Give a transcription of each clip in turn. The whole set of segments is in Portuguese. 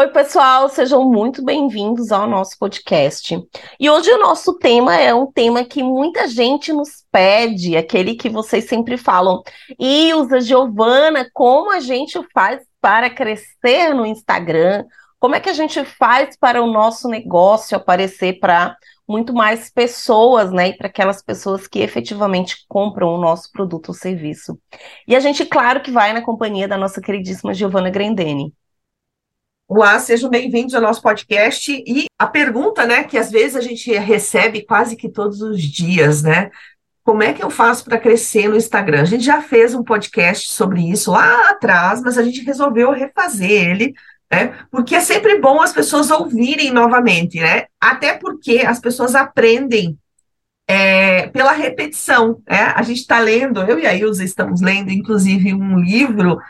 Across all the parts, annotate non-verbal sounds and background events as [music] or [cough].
Oi, pessoal, sejam muito bem-vindos ao nosso podcast. E hoje o nosso tema é um tema que muita gente nos pede, aquele que vocês sempre falam. Ilza, Giovana, como a gente faz para crescer no Instagram? Como é que a gente faz para o nosso negócio aparecer para muito mais pessoas, né? E para aquelas pessoas que efetivamente compram o nosso produto ou serviço. E a gente, claro, que vai na companhia da nossa queridíssima Giovana Grendene. Olá, sejam bem-vindos ao nosso podcast. E a pergunta, né, que às vezes a gente recebe quase que todos os dias, né? Como é que eu faço para crescer no Instagram? A gente já fez um podcast sobre isso lá atrás, mas a gente resolveu refazer ele, né? Porque é sempre bom as pessoas ouvirem novamente, né? Até porque as pessoas aprendem é, pela repetição, né? A gente está lendo, eu e a Ilza estamos lendo, inclusive, um livro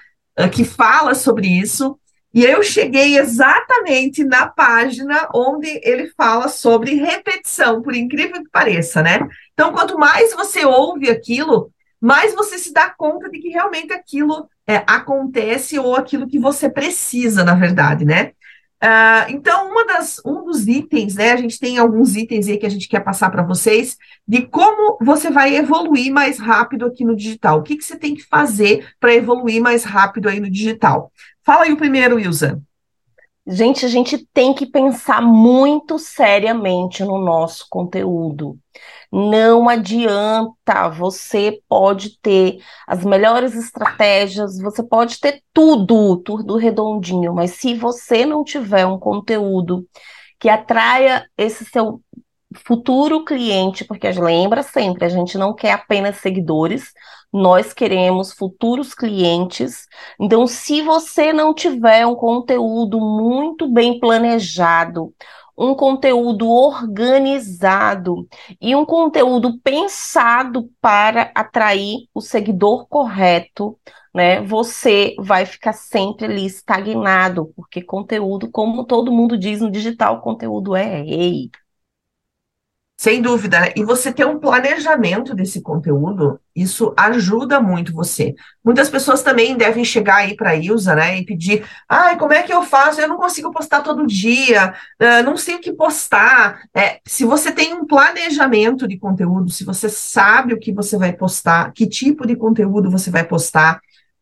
uh, que fala sobre isso. E eu cheguei exatamente na página onde ele fala sobre repetição, por incrível que pareça, né? Então, quanto mais você ouve aquilo, mais você se dá conta de que realmente aquilo é, acontece ou aquilo que você precisa, na verdade, né? Uh, então, uma das, um dos itens, né? A gente tem alguns itens aí que a gente quer passar para vocês de como você vai evoluir mais rápido aqui no digital. O que, que você tem que fazer para evoluir mais rápido aí no digital? Fala aí o primeiro, Wilson. Gente, a gente tem que pensar muito seriamente no nosso conteúdo. Não adianta, você pode ter as melhores estratégias, você pode ter tudo, tudo redondinho, mas se você não tiver um conteúdo que atraia esse seu futuro cliente, porque lembra sempre, a gente não quer apenas seguidores, nós queremos futuros clientes. Então, se você não tiver um conteúdo muito bem planejado, um conteúdo organizado e um conteúdo pensado para atrair o seguidor correto, né? Você vai ficar sempre ali estagnado, porque conteúdo, como todo mundo diz no digital, conteúdo é rei. Sem dúvida. E você ter um planejamento desse conteúdo, isso ajuda muito você. Muitas pessoas também devem chegar aí para a Ilza, né, e pedir: ai, como é que eu faço? Eu não consigo postar todo dia, não sei o que postar. É, se você tem um planejamento de conteúdo, se você sabe o que você vai postar, que tipo de conteúdo você vai postar,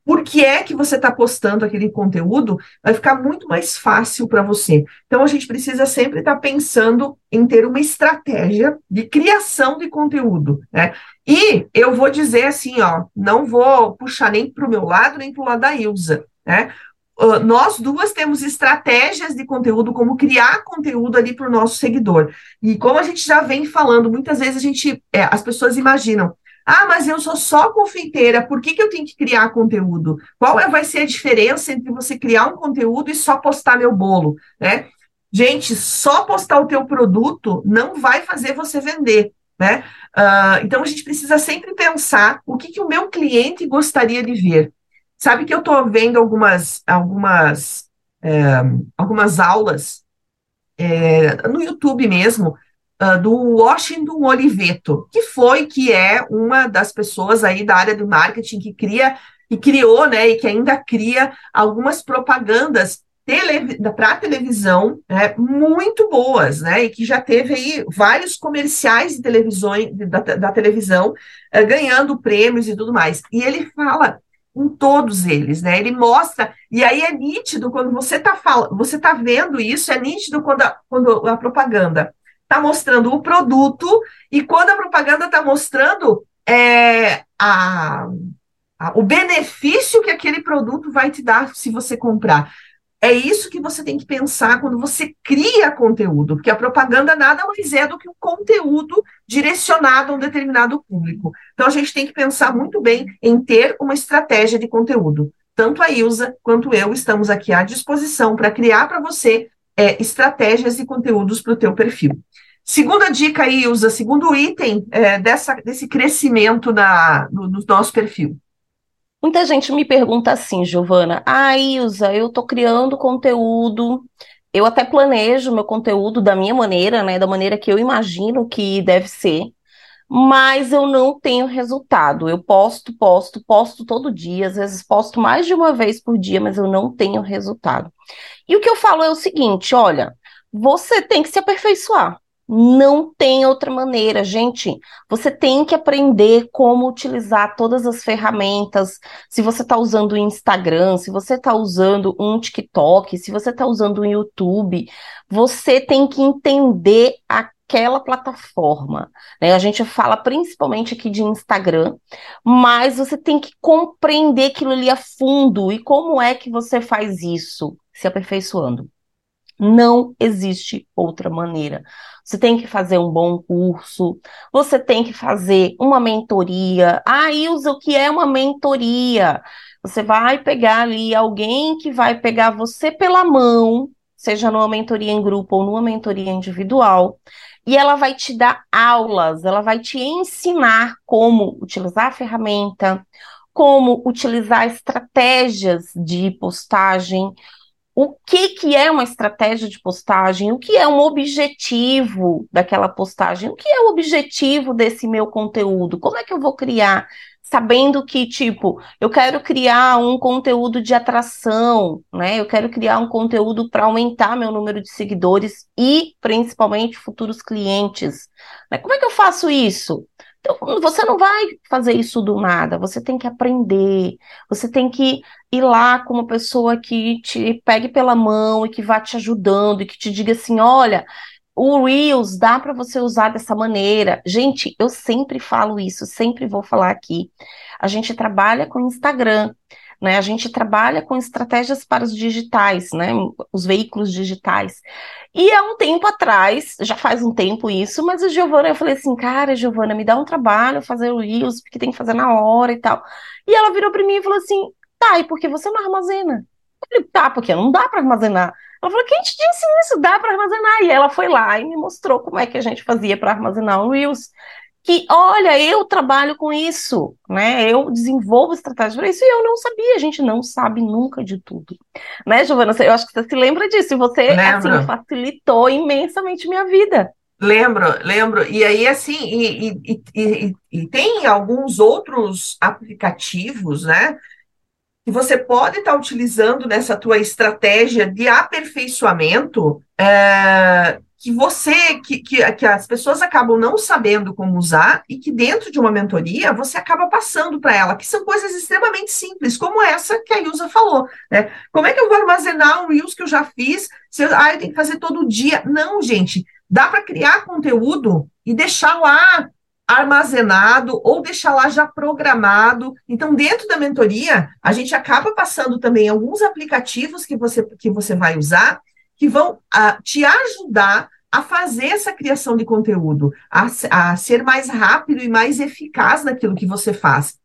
por que é que você está postando aquele conteúdo, vai ficar muito mais fácil para você. Então, a gente precisa sempre estar tá pensando em ter uma estratégia de criação de conteúdo, né? E eu vou dizer assim, ó, não vou puxar nem para o meu lado, nem para o lado da Ilza, né? Uh, nós duas temos estratégias de conteúdo, como criar conteúdo ali para o nosso seguidor. E como a gente já vem falando, muitas vezes a gente, é, as pessoas imaginam, ah, mas eu sou só confeiteira, por que, que eu tenho que criar conteúdo? Qual é, vai ser a diferença entre você criar um conteúdo e só postar meu bolo, né? Gente, só postar o teu produto não vai fazer você vender, né? Uh, então a gente precisa sempre pensar o que, que o meu cliente gostaria de ver. Sabe que eu estou vendo algumas, algumas, é, algumas aulas é, no YouTube mesmo uh, do Washington Oliveto, que foi, que é uma das pessoas aí da área do marketing que cria, e criou, né, e que ainda cria algumas propagandas para televisão né, muito boas, né? E que já teve aí vários comerciais de televisão, da, da televisão uh, ganhando prêmios e tudo mais. E ele fala em todos eles, né? Ele mostra, e aí é nítido quando você está falando, você está vendo isso, é nítido quando a, quando a propaganda está mostrando o produto e quando a propaganda está mostrando é, a, a, o benefício que aquele produto vai te dar se você comprar. É isso que você tem que pensar quando você cria conteúdo, porque a propaganda nada mais é do que um conteúdo direcionado a um determinado público. Então a gente tem que pensar muito bem em ter uma estratégia de conteúdo. Tanto a Ilza quanto eu estamos aqui à disposição para criar para você é, estratégias e conteúdos para o teu perfil. Segunda dica aí, Ilza, segundo item é, dessa, desse crescimento na, no, no, nosso perfil. Muita gente me pergunta assim, Giovana, ah, Ilza, eu estou criando conteúdo, eu até planejo meu conteúdo da minha maneira, né, da maneira que eu imagino que deve ser, mas eu não tenho resultado. Eu posto, posto, posto todo dia, às vezes posto mais de uma vez por dia, mas eu não tenho resultado. E o que eu falo é o seguinte: olha, você tem que se aperfeiçoar. Não tem outra maneira, gente. Você tem que aprender como utilizar todas as ferramentas. Se você está usando o Instagram, se você está usando um TikTok, se você está usando o YouTube, você tem que entender aquela plataforma. Né? A gente fala principalmente aqui de Instagram, mas você tem que compreender aquilo ali a fundo. E como é que você faz isso? Se aperfeiçoando. Não existe outra maneira. Você tem que fazer um bom curso, você tem que fazer uma mentoria. Ah, Ilza, o que é uma mentoria? Você vai pegar ali alguém que vai pegar você pela mão, seja numa mentoria em grupo ou numa mentoria individual, e ela vai te dar aulas, ela vai te ensinar como utilizar a ferramenta, como utilizar estratégias de postagem, o que, que é uma estratégia de postagem, o que é um objetivo daquela postagem, o que é o objetivo desse meu conteúdo, como é que eu vou criar, sabendo que, tipo, eu quero criar um conteúdo de atração, né? Eu quero criar um conteúdo para aumentar meu número de seguidores e, principalmente, futuros clientes. Né? Como é que eu faço isso? Então, você não vai fazer isso do nada, você tem que aprender, você tem que ir lá com uma pessoa que te pegue pela mão e que vá te ajudando e que te diga assim: olha, o Reels dá para você usar dessa maneira. Gente, eu sempre falo isso, sempre vou falar aqui. A gente trabalha com Instagram. Né, a gente trabalha com estratégias para os digitais, né, os veículos digitais. E há um tempo atrás, já faz um tempo isso, mas a Giovana, eu falei assim, cara, Giovana, me dá um trabalho fazer o Reels, porque tem que fazer na hora e tal. E ela virou para mim e falou assim, tá, e por que você não armazena? Eu falei, tá, porque não dá para armazenar. Ela falou, quem te disse isso? Dá para armazenar. E ela foi lá e me mostrou como é que a gente fazia para armazenar o Reels que, olha, eu trabalho com isso, né? Eu desenvolvo estratégias para isso e eu não sabia, a gente não sabe nunca de tudo. Né, Giovana? Eu acho que você se lembra disso, e você, assim, facilitou imensamente minha vida. Lembro, lembro. E aí, assim, e, e, e, e, tem alguns outros aplicativos, né? Que você pode estar utilizando nessa tua estratégia de aperfeiçoamento, é, que você, que, que, que, as pessoas acabam não sabendo como usar e que dentro de uma mentoria você acaba passando para ela, que são coisas extremamente simples, como essa que a Ilza falou, né? Como é que eu vou armazenar um Reels que eu já fiz? Se eu, ah, eu tenho que fazer todo dia. Não, gente, dá para criar conteúdo e deixar lá armazenado ou deixar lá já programado. Então, dentro da mentoria, a gente acaba passando também alguns aplicativos que você, que você vai usar que vão a, te ajudar a fazer essa criação de conteúdo, a, a ser mais rápido e mais eficaz naquilo que você faz.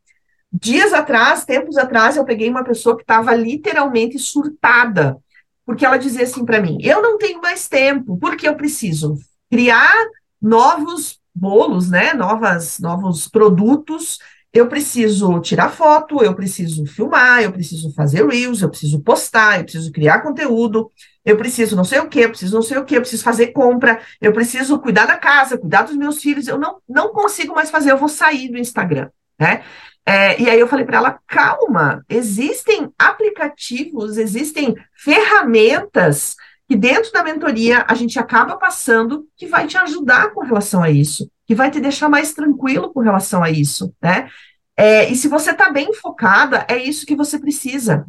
Dias atrás, tempos atrás, eu peguei uma pessoa que estava literalmente surtada, porque ela dizia assim para mim: eu não tenho mais tempo, porque eu preciso criar novos bolos, né? Novas, novos produtos. Eu preciso tirar foto, eu preciso filmar, eu preciso fazer reels, eu preciso postar, eu preciso criar conteúdo, eu preciso não sei o que, eu preciso não sei o que, eu preciso fazer compra, eu preciso cuidar da casa, cuidar dos meus filhos, eu não, não consigo mais fazer, eu vou sair do Instagram, né? É, e aí eu falei para ela, calma, existem aplicativos, existem ferramentas que dentro da mentoria a gente acaba passando que vai te ajudar com relação a isso, que vai te deixar mais tranquilo com relação a isso, né? É, e se você está bem focada, é isso que você precisa.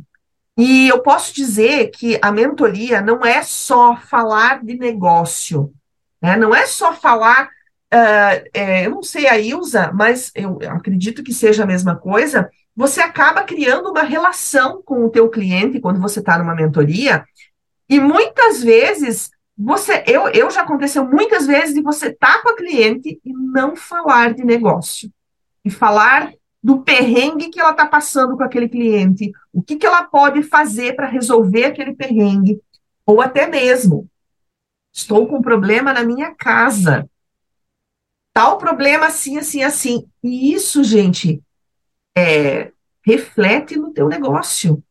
E eu posso dizer que a mentoria não é só falar de negócio, né? não é só falar. Uh, é, eu não sei a Ilza, mas eu acredito que seja a mesma coisa. Você acaba criando uma relação com o teu cliente quando você está numa mentoria, e muitas vezes você, eu, eu já aconteceu muitas vezes de você estar tá com a cliente e não falar de negócio, e falar do perrengue que ela está passando com aquele cliente, o que, que ela pode fazer para resolver aquele perrengue, ou até mesmo, estou com um problema na minha casa, tal problema assim, assim, assim. E isso, gente, é, reflete no teu negócio.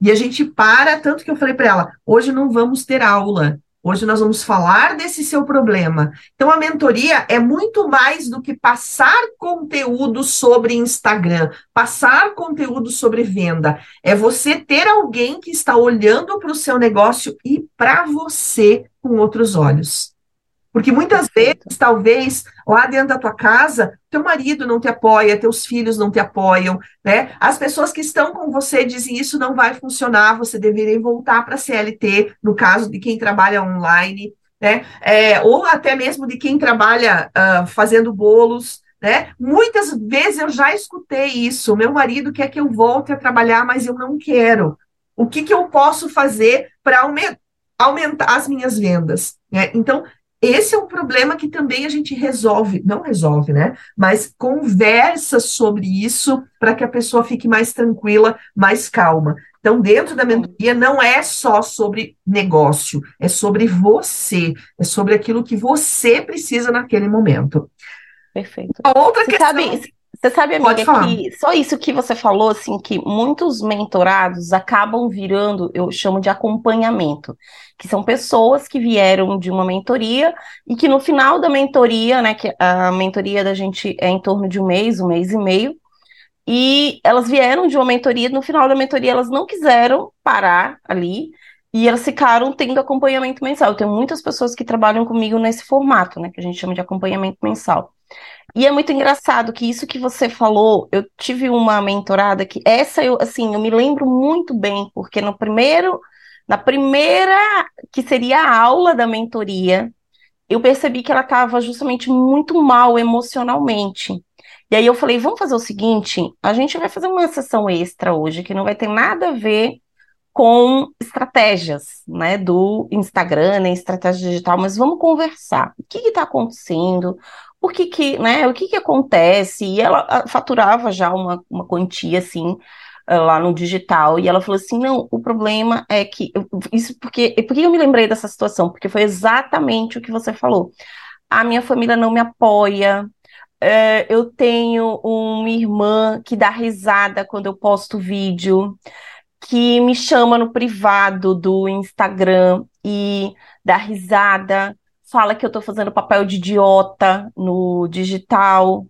E a gente para, tanto que eu falei para ela, hoje não vamos ter aula, Hoje nós vamos falar desse seu problema. Então, a mentoria é muito mais do que passar conteúdo sobre Instagram, passar conteúdo sobre venda. É você ter alguém que está olhando para o seu negócio e para você com outros olhos. Porque muitas vezes, talvez, lá dentro da tua casa, teu marido não te apoia, teus filhos não te apoiam, né? As pessoas que estão com você dizem isso não vai funcionar, você deveria voltar para a CLT, no caso de quem trabalha online, né? É, ou até mesmo de quem trabalha uh, fazendo bolos, né? Muitas vezes eu já escutei isso. Meu marido quer que eu volte a trabalhar, mas eu não quero. O que, que eu posso fazer para aumentar? aumentar as minhas vendas. Né? Então, esse é um problema que também a gente resolve, não resolve, né? Mas conversa sobre isso para que a pessoa fique mais tranquila, mais calma. Então, dentro da mentoria, não é só sobre negócio, é sobre você, é sobre aquilo que você precisa naquele momento. Perfeito. A outra você questão. Sabe, você sabe, amiga, que só isso que você falou, assim, que muitos mentorados acabam virando, eu chamo de acompanhamento, que são pessoas que vieram de uma mentoria e que no final da mentoria, né, que a mentoria da gente é em torno de um mês, um mês e meio, e elas vieram de uma mentoria, no final da mentoria elas não quiseram parar ali, e elas ficaram tendo acompanhamento mensal. Eu tenho muitas pessoas que trabalham comigo nesse formato, né, que a gente chama de acompanhamento mensal. E é muito engraçado que isso que você falou, eu tive uma mentorada que essa eu assim, eu me lembro muito bem, porque no primeiro, na primeira que seria a aula da mentoria, eu percebi que ela estava justamente muito mal emocionalmente. E aí eu falei, vamos fazer o seguinte, a gente vai fazer uma sessão extra hoje que não vai ter nada a ver com estratégias, né, do Instagram, nem estratégia digital, mas vamos conversar. O que está acontecendo? Por que que, né, o que que acontece? E ela ah, faturava já uma, uma quantia, assim, ah, lá no digital, e ela falou assim, não, o problema é que, isso porque, por que eu me lembrei dessa situação? Porque foi exatamente o que você falou. A minha família não me apoia, é, eu tenho uma irmã que dá risada quando eu posto vídeo, que me chama no privado do Instagram e dá risada fala que eu tô fazendo papel de idiota no digital.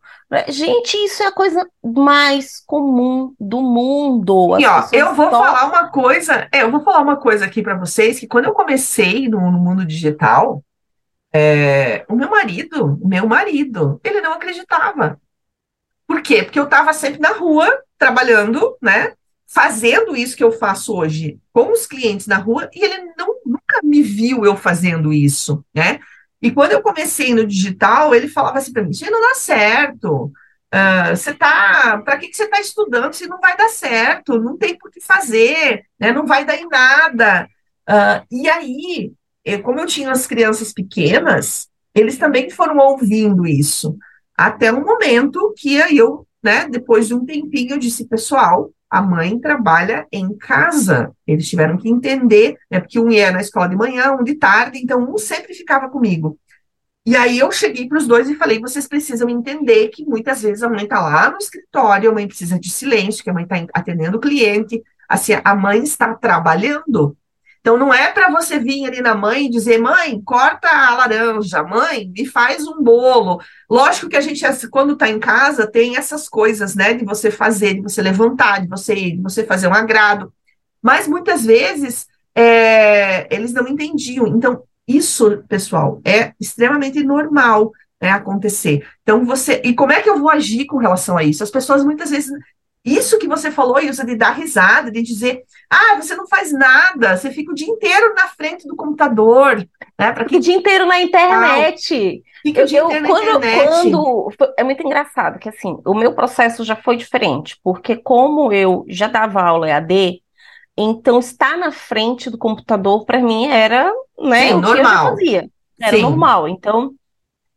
Gente, isso é a coisa mais comum do mundo. e ó, eu vou falar uma coisa, é, eu vou falar uma coisa aqui para vocês, que quando eu comecei no, no mundo digital, é, o meu marido, meu marido, ele não acreditava. Por quê? Porque eu estava sempre na rua, trabalhando, né? Fazendo isso que eu faço hoje com os clientes na rua, e ele não nunca me viu eu fazendo isso, né? E quando eu comecei no digital, ele falava assim para mim: isso não dá certo. Uh, você tá, para que, que você está estudando se não vai dar certo? Não tem por que fazer, né? Não vai dar em nada. Uh, e aí, eu, como eu tinha as crianças pequenas, eles também foram ouvindo isso. Até um momento que eu, né, depois de um tempinho, eu disse, pessoal, a mãe trabalha em casa. Eles tiveram que entender, né, porque um ia na escola de manhã, um de tarde, então um sempre ficava comigo. E aí eu cheguei para os dois e falei: vocês precisam entender que muitas vezes a mãe está lá no escritório, a mãe precisa de silêncio, que a mãe está atendendo o cliente, assim, a mãe está trabalhando. Então, não é para você vir ali na mãe e dizer, mãe, corta a laranja, mãe, me faz um bolo. Lógico que a gente, quando está em casa, tem essas coisas, né, de você fazer, de você levantar, de você ir, de você fazer um agrado. Mas muitas vezes é, eles não entendiam. Então, isso, pessoal, é extremamente normal né, acontecer. Então, você. E como é que eu vou agir com relação a isso? As pessoas muitas vezes isso que você falou, Ilza, de dar risada, de dizer, ah, você não faz nada, você fica o dia inteiro na frente do computador, né? Para que o dia inteiro na internet. Fica o dia eu, inteiro quando, na internet. Quando, é muito engraçado que assim, o meu processo já foi diferente, porque como eu já dava aula EAD, então estar na frente do computador para mim era, né, Sim, o normal. que eu já fazia. Era Sim. normal. Então,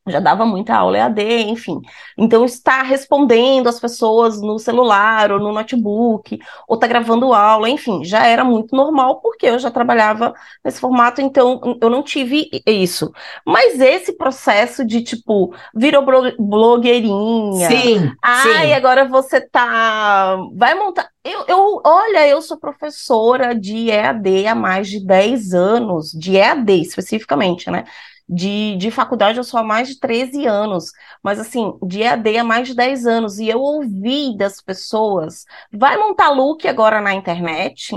já dava muita aula EAD, enfim. Então, estar respondendo as pessoas no celular ou no notebook, ou estar tá gravando aula, enfim, já era muito normal, porque eu já trabalhava nesse formato, então eu não tive isso. Mas esse processo de, tipo, virou blogueirinha. Sim. Ai, sim. agora você tá. Vai montar. Eu, eu, olha, eu sou professora de EAD há mais de 10 anos, de EAD especificamente, né? De, de faculdade eu sou há mais de 13 anos, mas assim, de EAD há mais de 10 anos, e eu ouvi das pessoas, vai montar look agora na internet?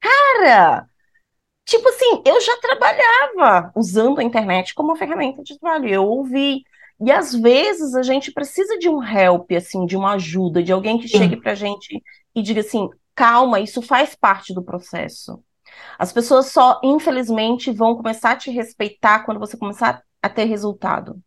Cara, tipo assim, eu já trabalhava usando a internet como ferramenta de trabalho, eu ouvi. E às vezes a gente precisa de um help, assim, de uma ajuda, de alguém que chegue pra gente e diga assim, calma, isso faz parte do processo. As pessoas só, infelizmente, vão começar a te respeitar quando você começar a ter resultado.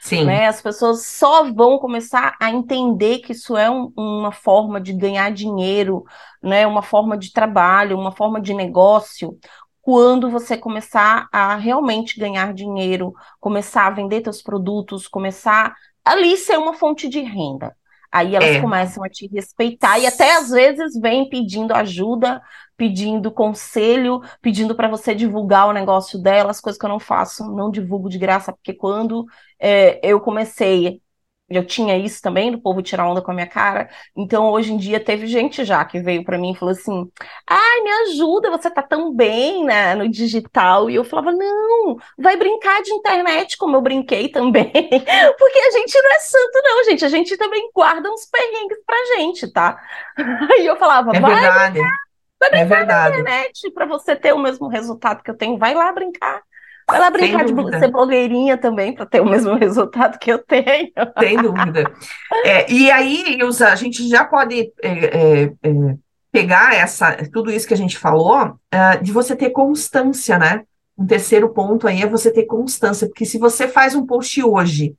Sim. Né? As pessoas só vão começar a entender que isso é um, uma forma de ganhar dinheiro, né? uma forma de trabalho, uma forma de negócio, quando você começar a realmente ganhar dinheiro, começar a vender seus produtos, começar ali ser uma fonte de renda. Aí elas é. começam a te respeitar e até às vezes vêm pedindo ajuda, pedindo conselho, pedindo para você divulgar o negócio dela, as coisas que eu não faço, não divulgo de graça, porque quando é, eu comecei eu tinha isso também, do povo tirar onda com a minha cara. Então, hoje em dia, teve gente já que veio para mim e falou assim: ai, me ajuda, você tá tão bem né, no digital. E eu falava: não, vai brincar de internet, como eu brinquei também. [laughs] Porque a gente não é santo, não, gente. A gente também guarda uns perrengues pra gente, tá? [laughs] Aí eu falava: é vai verdade. brincar, vai brincar é verdade. na internet para você ter o mesmo resultado que eu tenho. Vai lá brincar. Vai lá brincar de ser blogueirinha também para ter o mesmo [laughs] resultado que eu tenho. Sem dúvida. É, e aí, Ilza, a gente já pode é, é, é pegar essa, tudo isso que a gente falou, é, de você ter constância, né? Um terceiro ponto aí é você ter constância, porque se você faz um post hoje,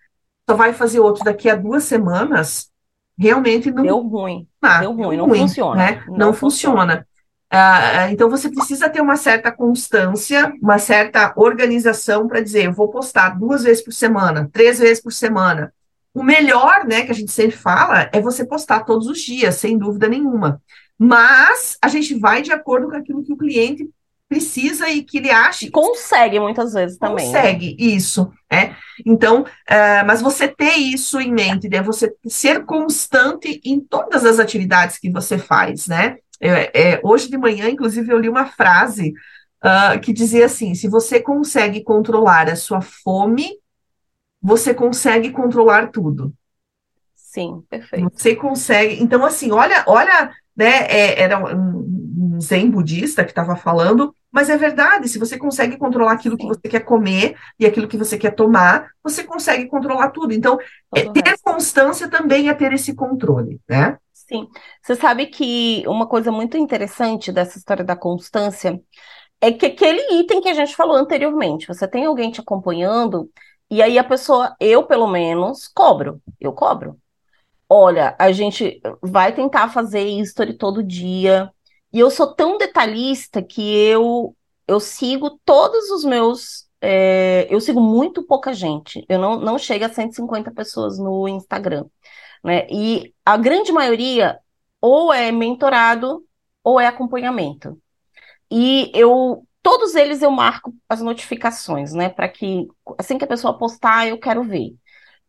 só vai fazer outro daqui a duas semanas, realmente não. Deu ruim. Ah, deu ruim, não ruim, funciona. Né? Não, não funciona. funciona. Uh, então você precisa ter uma certa constância, uma certa organização para dizer, eu vou postar duas vezes por semana, três vezes por semana. O melhor, né, que a gente sempre fala, é você postar todos os dias, sem dúvida nenhuma. Mas a gente vai de acordo com aquilo que o cliente precisa e que ele acha. Consegue muitas vezes também. Né? Consegue, né? isso. É. Então, uh, mas você ter isso em mente, né? Você ser constante em todas as atividades que você faz, né? É, é, hoje de manhã, inclusive, eu li uma frase uh, que dizia assim: se você consegue controlar a sua fome, você consegue controlar tudo. Sim, perfeito. Você consegue. Então, assim, olha, olha, né? É, era um, zen budista que estava falando, mas é verdade. Se você consegue controlar aquilo Sim. que você quer comer e aquilo que você quer tomar, você consegue controlar tudo. Então, é, ter constância também é ter esse controle, né? Sim. Você sabe que uma coisa muito interessante dessa história da constância é que aquele item que a gente falou anteriormente, você tem alguém te acompanhando, e aí a pessoa, eu pelo menos, cobro. Eu cobro. Olha, a gente vai tentar fazer history todo dia. E eu sou tão detalhista que eu, eu sigo todos os meus. É, eu sigo muito pouca gente. Eu não, não chego a 150 pessoas no Instagram. Né? E a grande maioria ou é mentorado ou é acompanhamento. E eu todos eles eu marco as notificações, né, para que assim que a pessoa postar, eu quero ver.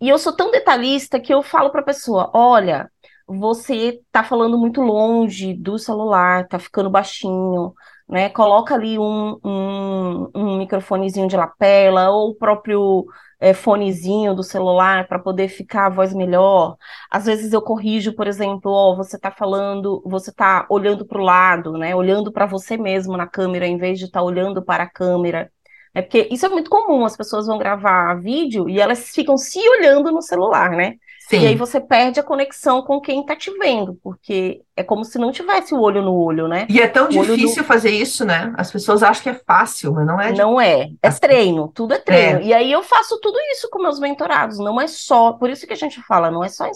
E eu sou tão detalhista que eu falo para a pessoa, olha, você tá falando muito longe do celular, tá ficando baixinho, né? Coloca ali um, um, um microfonezinho de lapela ou o próprio é, fonezinho do celular para poder ficar a voz melhor. Às vezes eu corrijo, por exemplo, ó, você está falando, você está olhando para o lado, né? Olhando para você mesmo na câmera, em vez de estar tá olhando para a câmera. É porque isso é muito comum, as pessoas vão gravar vídeo e elas ficam se olhando no celular, né? Sim. E aí você perde a conexão com quem está te vendo, porque é como se não tivesse o olho no olho, né? E é tão o difícil do... fazer isso, né? As pessoas acham que é fácil, mas não é. Não é. É treino, tudo é treino. É. E aí eu faço tudo isso com meus mentorados, não é só. Por isso que a gente fala, não é só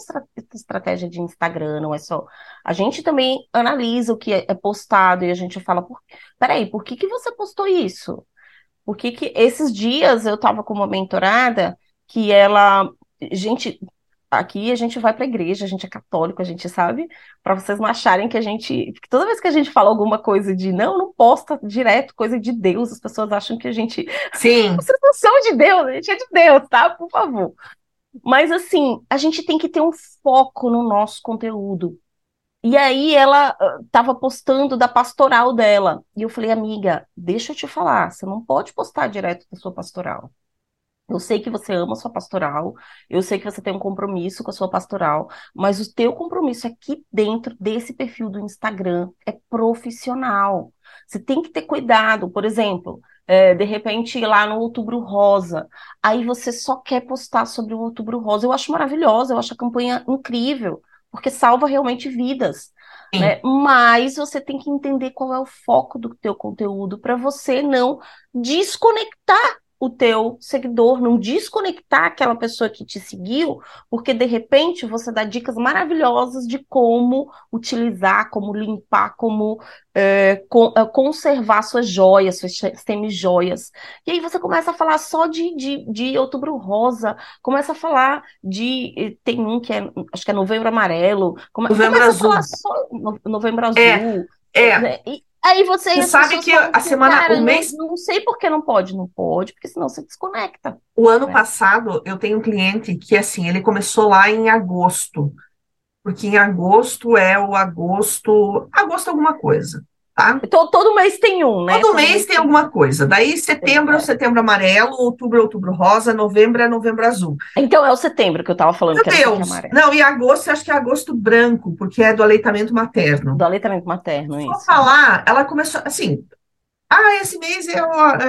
estratégia de Instagram, não é só. A gente também analisa o que é postado e a gente fala, por... peraí, por que, que você postou isso? Por que, que esses dias eu estava com uma mentorada que ela, gente, aqui a gente vai para a igreja, a gente é católico, a gente sabe, para vocês não acharem que a gente, porque toda vez que a gente fala alguma coisa de não, não posta direto coisa de Deus, as pessoas acham que a gente, sim, [laughs] vocês não são de Deus, a gente é de Deus, tá? Por favor. Mas assim, a gente tem que ter um foco no nosso conteúdo. E aí ela estava postando da pastoral dela. E eu falei, amiga, deixa eu te falar, você não pode postar direto da sua pastoral. Eu sei que você ama a sua pastoral, eu sei que você tem um compromisso com a sua pastoral, mas o teu compromisso aqui dentro desse perfil do Instagram é profissional. Você tem que ter cuidado, por exemplo, é, de repente lá no Outubro Rosa, aí você só quer postar sobre o Outubro Rosa. Eu acho maravilhosa, eu acho a campanha incrível, porque salva realmente vidas. Né? Mas você tem que entender qual é o foco do teu conteúdo para você não desconectar o teu seguidor, não desconectar aquela pessoa que te seguiu, porque de repente você dá dicas maravilhosas de como utilizar, como limpar, como é, con é, conservar suas joias, suas semi-joias. E aí você começa a falar só de, de, de outubro rosa, começa a falar de. Tem um que é, acho que é novembro amarelo, come, novembro começa azul. a falar só novembro azul. É, é. E, Aí você, você sabe que a assim, semana, o mês, não, não, sei por que não pode, não pode, porque senão você desconecta. O ano né? passado eu tenho um cliente que assim ele começou lá em agosto, porque em agosto é o agosto, agosto alguma coisa, tá? Todo, todo mês tem um, né? Todo, todo mês, mês tem, tem alguma coisa. Daí setembro é setembro amarelo, outubro outubro rosa, novembro é novembro azul. Então é o setembro que eu tava falando Meu que Deus. Não, e agosto eu acho que é agosto branco, porque é do aleitamento materno. Do aleitamento materno, Vou isso. falar, ela começou assim, ah, esse mês é,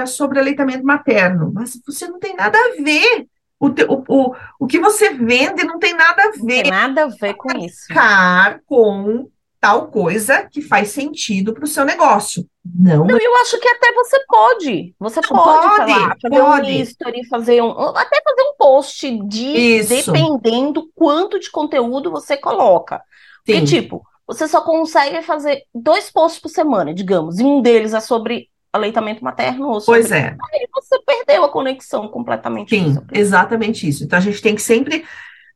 é sobre aleitamento materno, mas você não tem nada a ver. O, te, o, o, o que você vende não tem nada a ver. Não tem nada a ver com isso. Com tal coisa que faz sentido para o seu negócio. Não. Não, eu acho que até você pode. Você pode, pode falar, fazer pode. um history, fazer um. Até fazer um post de Isso. dependendo quanto de conteúdo você coloca. Porque, Sim. tipo, você só consegue fazer dois posts por semana, digamos, e um deles é sobre aleitamento materno ou sobre... Pois é. Aí você perdeu a conexão completamente. Sim, exatamente isso. Então a gente tem que sempre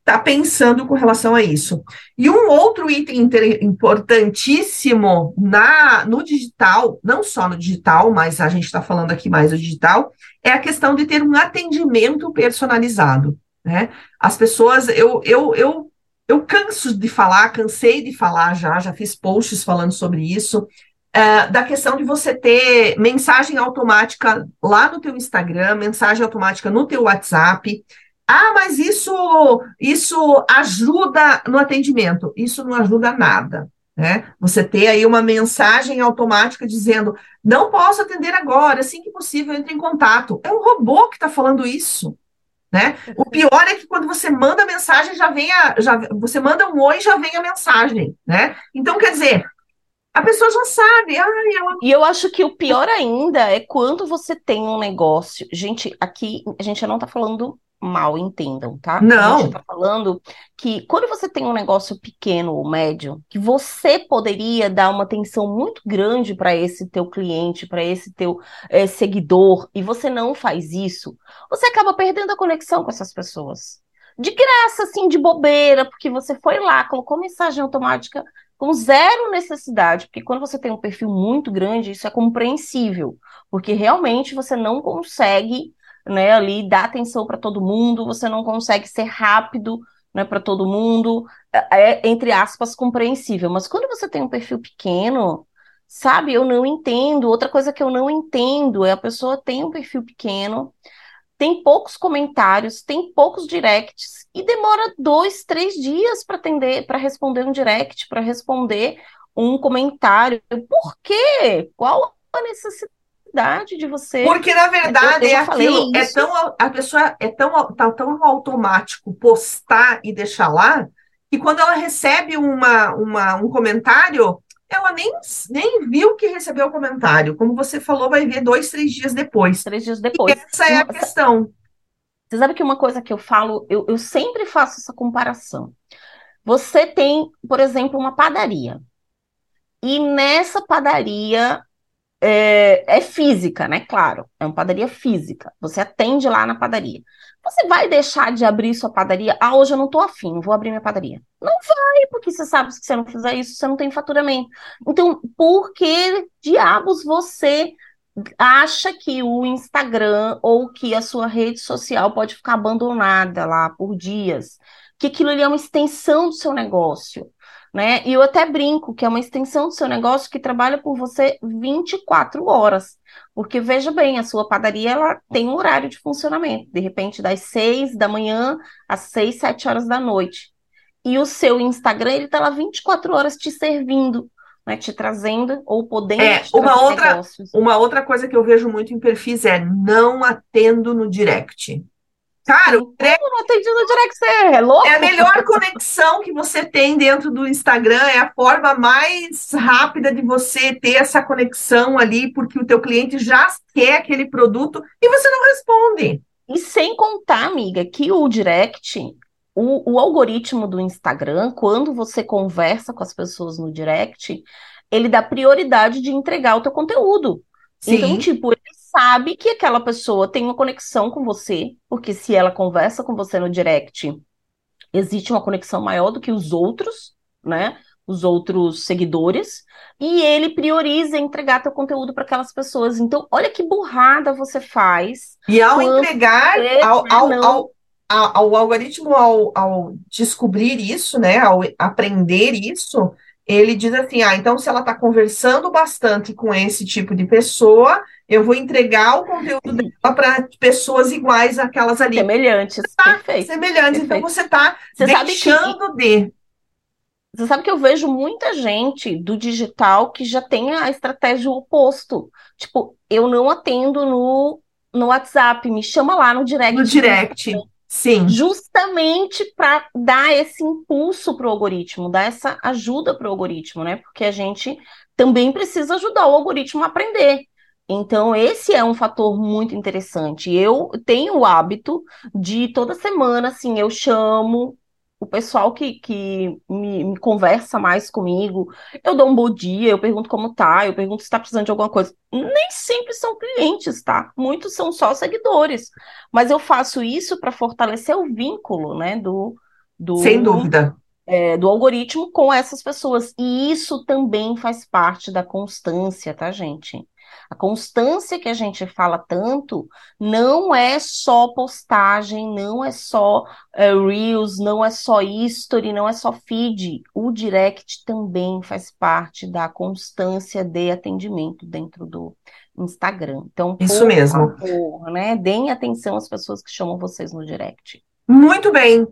estar tá pensando com relação a isso. E um outro item importantíssimo na, no digital, não só no digital, mas a gente está falando aqui mais do digital, é a questão de ter um atendimento personalizado. Né? As pessoas, eu, eu, eu eu canso de falar, cansei de falar já, já fiz posts falando sobre isso, uh, da questão de você ter mensagem automática lá no teu Instagram, mensagem automática no teu WhatsApp. Ah, mas isso, isso ajuda no atendimento. Isso não ajuda nada. Né? Você ter aí uma mensagem automática dizendo não posso atender agora, assim que possível, entre em contato. É um robô que está falando isso. Né? O pior é que quando você manda mensagem, já vem a. Já, você manda um oi, já vem a mensagem, né? Então, quer dizer, a pessoa já sabe. Ai, ela... E eu acho que o pior ainda é quando você tem um negócio. Gente, aqui a gente não tá falando mal, entendam, tá? Não. A gente tá falando que quando você tem um negócio pequeno ou médio, que você poderia dar uma atenção muito grande para esse teu cliente, para esse teu é, seguidor, e você não faz isso, você acaba perdendo a conexão com essas pessoas. De graça, assim, de bobeira, porque você foi lá, colocou mensagem automática com zero necessidade, porque quando você tem um perfil muito grande, isso é compreensível, porque realmente você não consegue né, ali dar atenção para todo mundo, você não consegue ser rápido né, para todo mundo, é, é, entre aspas, compreensível. Mas quando você tem um perfil pequeno, sabe, eu não entendo. Outra coisa que eu não entendo é a pessoa tem um perfil pequeno, tem poucos comentários, tem poucos directs e demora dois, três dias para atender, para responder um direct, para responder um comentário. Por quê? Qual a necessidade? De você. Porque, na verdade, eu, eu é aquilo, é tão, a pessoa é tão, tá tão automático postar e deixar lá, que quando ela recebe uma, uma, um comentário, ela nem, nem viu que recebeu o comentário. Como você falou, vai ver dois, três dias depois. Três dias depois. E essa é a questão. Você sabe que uma coisa que eu falo, eu, eu sempre faço essa comparação. Você tem, por exemplo, uma padaria. E nessa padaria é, é, física, né? Claro, é uma padaria física. Você atende lá na padaria. Você vai deixar de abrir sua padaria? Ah, hoje eu não tô afim, vou abrir minha padaria. Não vai, porque você sabe que se você não fizer isso, você não tem faturamento. Então, por que diabos você acha que o Instagram ou que a sua rede social pode ficar abandonada lá por dias? Que aquilo ali é uma extensão do seu negócio né? E eu até brinco que é uma extensão do seu negócio que trabalha por você 24 horas. Porque veja bem, a sua padaria ela tem um horário de funcionamento, de repente das 6 da manhã às 6, 7 horas da noite. E o seu Instagram, ele está lá 24 horas te servindo, né, te trazendo ou podendo é, uma outra, negócios. Uma outra coisa que eu vejo muito em perfis é não atendo no direct. Cara, o direct... não atendi no direct, você é louco? É a melhor conexão que você tem dentro do Instagram, é a forma mais rápida de você ter essa conexão ali, porque o teu cliente já quer aquele produto e você não responde. E sem contar, amiga, que o direct, o, o algoritmo do Instagram, quando você conversa com as pessoas no direct, ele dá prioridade de entregar o teu conteúdo. Sim. Então, tipo, ele sabe que aquela pessoa tem uma conexão com você, porque se ela conversa com você no direct, existe uma conexão maior do que os outros, né? Os outros seguidores, e ele prioriza entregar teu conteúdo para aquelas pessoas. Então, olha que burrada você faz. E ao entregar, ao, ao, ao, ao, algoritmo, ao, ao descobrir isso, né? Ao aprender isso, ele diz assim: ah, então se ela está conversando bastante com esse tipo de pessoa, eu vou entregar o conteúdo dela para pessoas iguais àquelas ali. Semelhantes, tá, perfeito. Semelhantes, então perfeito. então você está deixando que, de. Você sabe que eu vejo muita gente do digital que já tem a estratégia oposto. Tipo, eu não atendo no, no WhatsApp, me chama lá no direct. No direct. Sim. Justamente para dar esse impulso para o algoritmo, dar essa ajuda para o algoritmo, né? Porque a gente também precisa ajudar o algoritmo a aprender. Então, esse é um fator muito interessante. Eu tenho o hábito de toda semana, assim, eu chamo o pessoal que, que me, me, conversa mais comigo, eu dou um bom dia, eu pergunto como tá, eu pergunto se está precisando de alguma coisa. Nem sempre são clientes, tá? Muitos são só seguidores. Mas eu faço isso para fortalecer o vínculo, né, do, do Sem dúvida é, do algoritmo com essas pessoas. E isso também faz parte da constância, tá, gente? A constância que a gente fala tanto não é só postagem, não é só é, Reels, não é só history, não é só feed. O direct também faz parte da constância de atendimento dentro do Instagram. Então, isso mesmo. Favor, né? Deem atenção às pessoas que chamam vocês no direct. Muito bem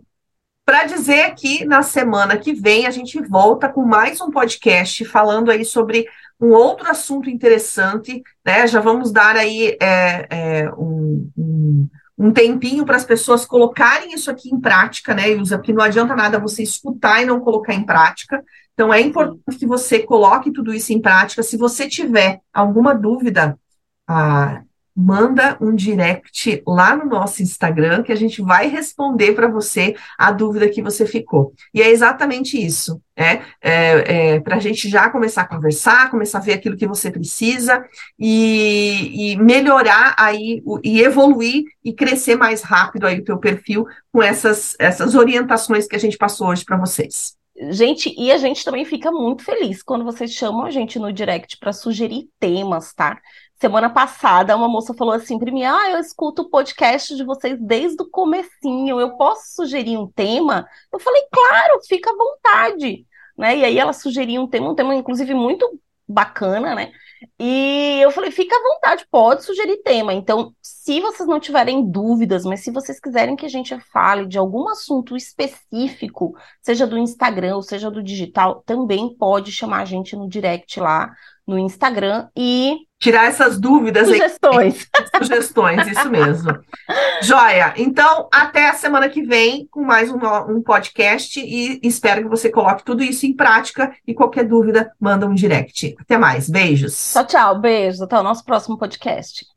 para dizer que na semana que vem a gente volta com mais um podcast falando aí sobre um outro assunto interessante, né? Já vamos dar aí é, é, um, um, um, tempinho para as pessoas colocarem isso aqui em prática, né? Usa que não adianta nada você escutar e não colocar em prática. Então é importante que você coloque tudo isso em prática. Se você tiver alguma dúvida, ah, manda um direct lá no nosso Instagram que a gente vai responder para você a dúvida que você ficou. E é exatamente isso, né? É, é, para a gente já começar a conversar, começar a ver aquilo que você precisa e, e melhorar aí e evoluir e crescer mais rápido aí o teu perfil com essas, essas orientações que a gente passou hoje para vocês. Gente, e a gente também fica muito feliz quando vocês chamam a gente no direct para sugerir temas, tá? Semana passada, uma moça falou assim para mim: Ah, eu escuto o podcast de vocês desde o comecinho, eu posso sugerir um tema? Eu falei, claro, fica à vontade. Né? E aí ela sugeriu um tema, um tema, inclusive, muito bacana, né? E eu falei, fica à vontade, pode sugerir tema. Então, se vocês não tiverem dúvidas, mas se vocês quiserem que a gente fale de algum assunto específico, seja do Instagram ou seja do digital, também pode chamar a gente no direct lá no Instagram e tirar essas dúvidas. Sugestões. Aí. [laughs] Sugestões, isso mesmo. Joia. Então, até a semana que vem com mais um, um podcast e espero que você coloque tudo isso em prática e qualquer dúvida, manda um direct. Até mais. Beijos. Tchau, tchau. Beijos. Até o nosso próximo podcast.